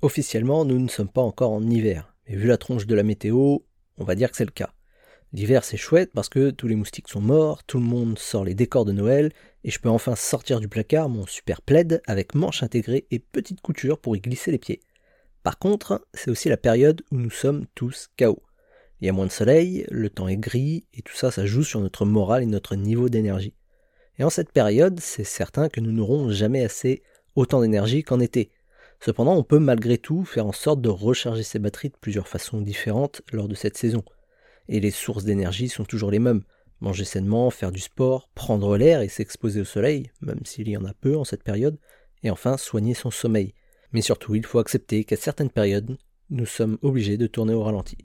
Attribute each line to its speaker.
Speaker 1: Officiellement, nous ne sommes pas encore en hiver, mais vu la tronche de la météo, on va dire que c'est le cas. L'hiver c'est chouette parce que tous les moustiques sont morts, tout le monde sort les décors de Noël, et je peux enfin sortir du placard mon super plaid avec manches intégrées et petites coutures pour y glisser les pieds. Par contre, c'est aussi la période où nous sommes tous KO. Il y a moins de soleil, le temps est gris, et tout ça, ça joue sur notre morale et notre niveau d'énergie. Et en cette période, c'est certain que nous n'aurons jamais assez autant d'énergie qu'en été. Cependant, on peut malgré tout faire en sorte de recharger ses batteries de plusieurs façons différentes lors de cette saison. Et les sources d'énergie sont toujours les mêmes. Manger sainement, faire du sport, prendre l'air et s'exposer au soleil, même s'il y en a peu en cette période, et enfin soigner son sommeil. Mais surtout, il faut accepter qu'à certaines périodes, nous sommes obligés de tourner au ralenti.